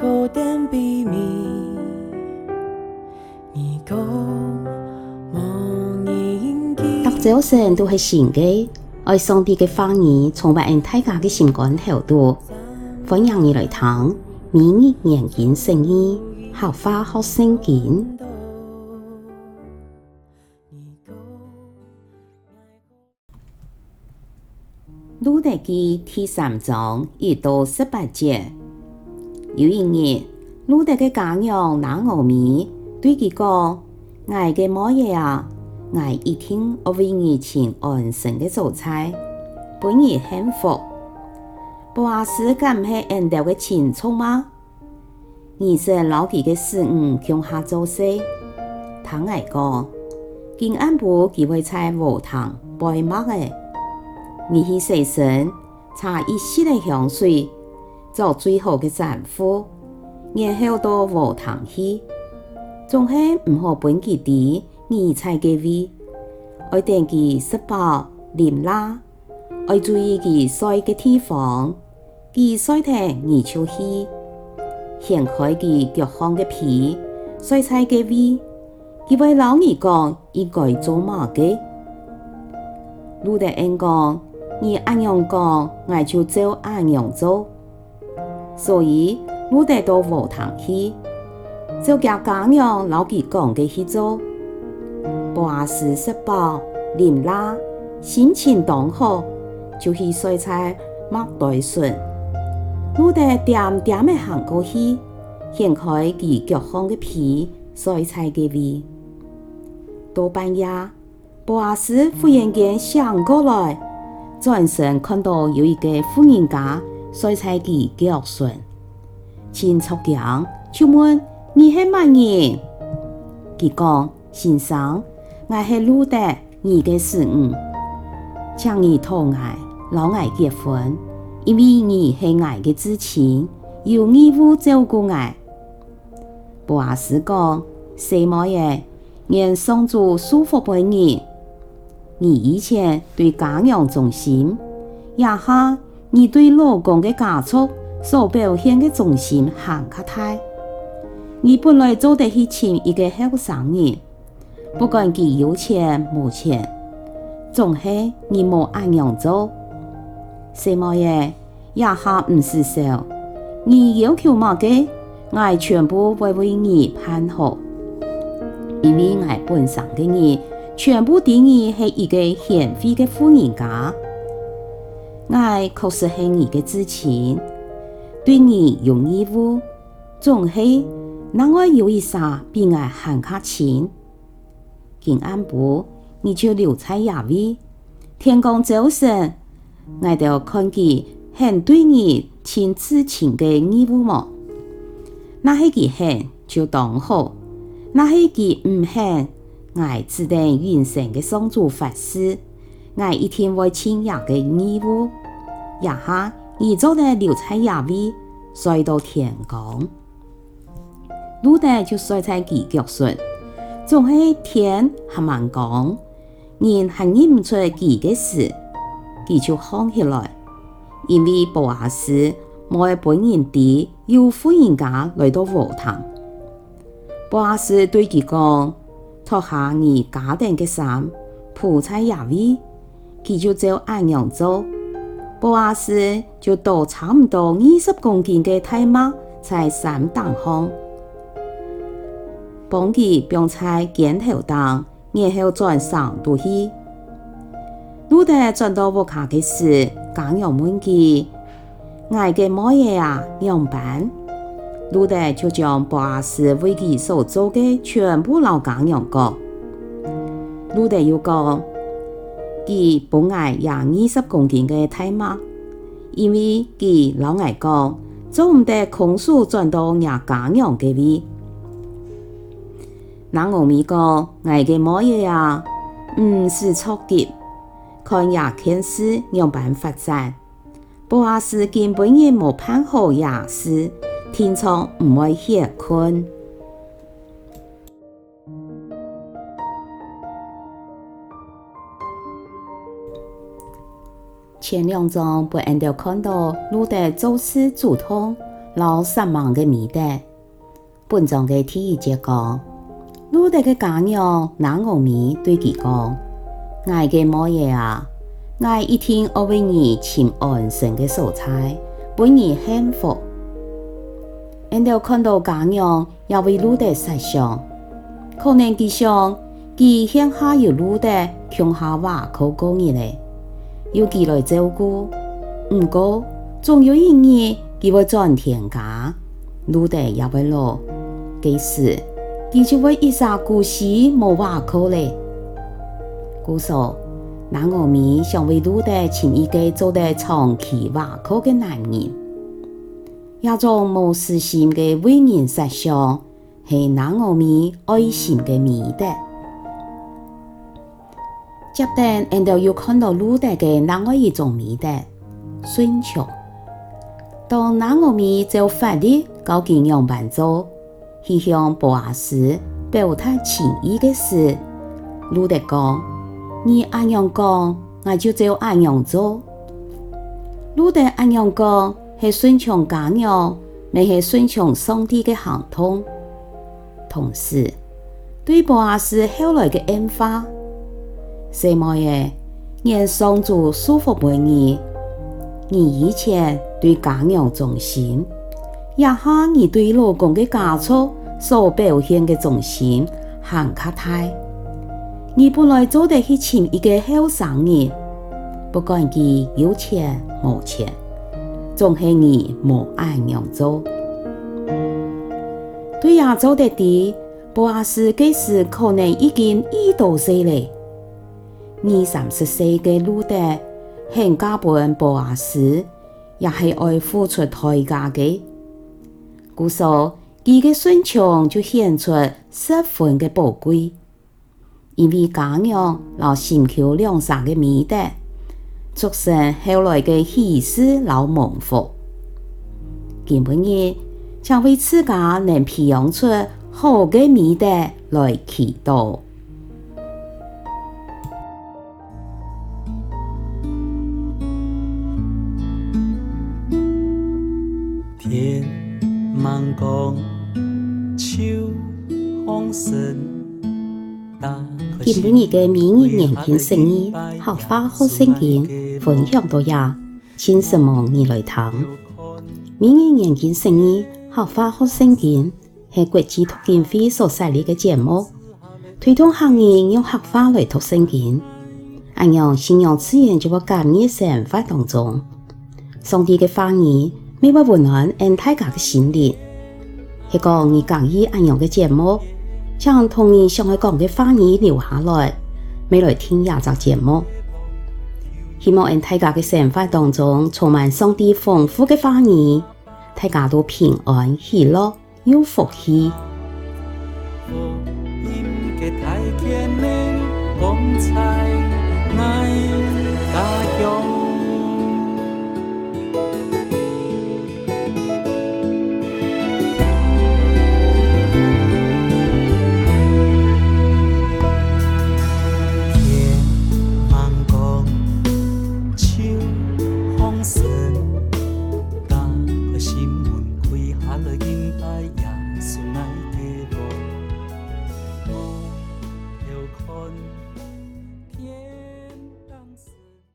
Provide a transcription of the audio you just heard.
读早晨都是新的，爱上帝的话语，充满大家的心肝头度。欢迎你来听，每日研经圣经，学话学圣经。路得记第三章一到十八节。有一日，路得的家娘拿俄米对佢讲：“我嘅妈爷啊，我一定要为你请安生的早餐，本日幸福。不阿斯敢系恩德嘅亲戚吗？你是老几嘅事唔向下做事。他爱讲，今安部佢会在禾场拜麦嘅。你去洗身，擦一丝的香水，做最好的丈夫，然后到禾场去，总系唔好分佢啲二菜嘅味，爱等佢食饱啉啦，爱注意佢睡嘅地方，佢睡得你就去，掀开佢脚上嘅皮，洗菜嘅味，佢会老你讲应该做乜嘅，路得恩讲。你按样讲，我就照按样做。所以，路得到禾场去，就叫家娘老佢讲嘅去做。波阿斯食饱啉啦，心情当好，就去洗菜麦袋笋。路得点点的行过去，掀开佢脚上嘅皮，洗菜嘅味。到半夜，波阿斯忽然间想过来。转身看到有一个妇人家洗菜机脚顺，亲戚讲就问你是乜人？佢讲先生，我系路得，你嘅师母，请你同我老爱结婚，因为你是我的至亲，有义务照顾我。波阿斯讲，什么嘢？愿上主祝福俾你。你以前对家娘忠心，也下你对老公的家族所表现的忠心很可太。你本来做得起请一个后生人，不管佢有钱冇钱，总系你冇按样做。什么嘢也下唔是少，你要求乜嘅，我全部会为你办好，因为我本身嘅你。全部定义系一个贤惠的富人家，我确实系你的至亲，对你有义务，总系让我有一啥比我还卡亲。今暗部你就留在野位，天公早晨，我就看见很对你亲至亲的义务么？那系佢很就当好，那系佢唔很。我只等完成嘅上主法事，我一天会亲亚嘅义务，一下你做得留在亚位，睡到天光，路得就睡在佢脚上，总系天还蛮光，人还认唔出佢嘅事，佢就放起来，因为波阿斯冇本人地有妇人家来到禾场，波阿斯对佢讲。脱下你家庭嘅衫，铺在野位，佢就照按样做。波阿斯就倒差唔多二十公斤嘅大麦在山顶上，帮佢放在肩头当，然后转上都去。路得转到屋下嘅时，刚要问佢，爱嘅乜嘢啊？样板？路得就将波阿斯为佢所做的全部老家娘讲。路得又讲，佢不爱养二十公斤的大麦，因为佢老爱讲，做唔得空手转到人家娘嘅位。拿俄米讲，爱嘅乜嘢啊？唔是错的，看亚天使样板发展，波阿斯根本也冇盼好亚斯。天窗唔会歇困。前两章不按照看到路得做事主动，老失望的面带。本章的第一节讲，鲁德的家娘拿俄米对佢讲：爱嘅某爷啊，爱一定要为你请安生的蔬菜，为你幸福。俺哋看到家娘也为鲁德设想，可能佢想佢乡下有鲁德穷下瓦口过日嘞，由佢来照顾。唔过，总有一日佢会转天家，鲁德也会老，届时佢就会一下孤西无瓦口嘞。故说，拿俄米想为鲁德请一个做得长期瓦口的男人，一种无私心的为人设想，系拿俄米爱心的美德。接着，俺哋又看到鲁德嘅另外一种美德。顺从。当拿俄米就法律交给样板做，去向波阿斯表达情意的时，鲁德讲：你按样讲，我就照按样做。鲁德按样讲，系顺从家娘，咪系顺从上帝的行动。同时，对博阿斯后来的恩化，什么嘢？愿上主祝福每你。你以前对家娘忠心，一下你对老公的家畜所表现的忠心很卡太。你本来做得去请一个后生人，不管佢有钱冇钱，总系你冇按样做。对呀，做得的，不阿是这时可能已经二十岁了，二三十岁的鲁德。很加本波阿斯，也系爱付出代价嘅。故说，佢嘅顺从就显出十分嘅宝贵，因为家娘老心口良善嘅美德，促成后来嘅喜事老蒙福。今日将为自家能培养出好嘅美德来祈祷。茫光，秋风生。今日嘅明日研经圣经，学花学圣经，分享到呀，请什么你来听？明日研经圣经，学花学圣经，系国际读经会所设立嘅节目，推动行业用合法来读圣经，咁样信仰自然就会加入生活当中。上帝嘅话语。每晚温暖俺大家的心灵，一个二讲意安样的节目，将同你想要讲嘅话语留下来，未来听亚集节目。希望俺大家的生活当中充满上帝丰富的话语，大家都平安喜乐有福气。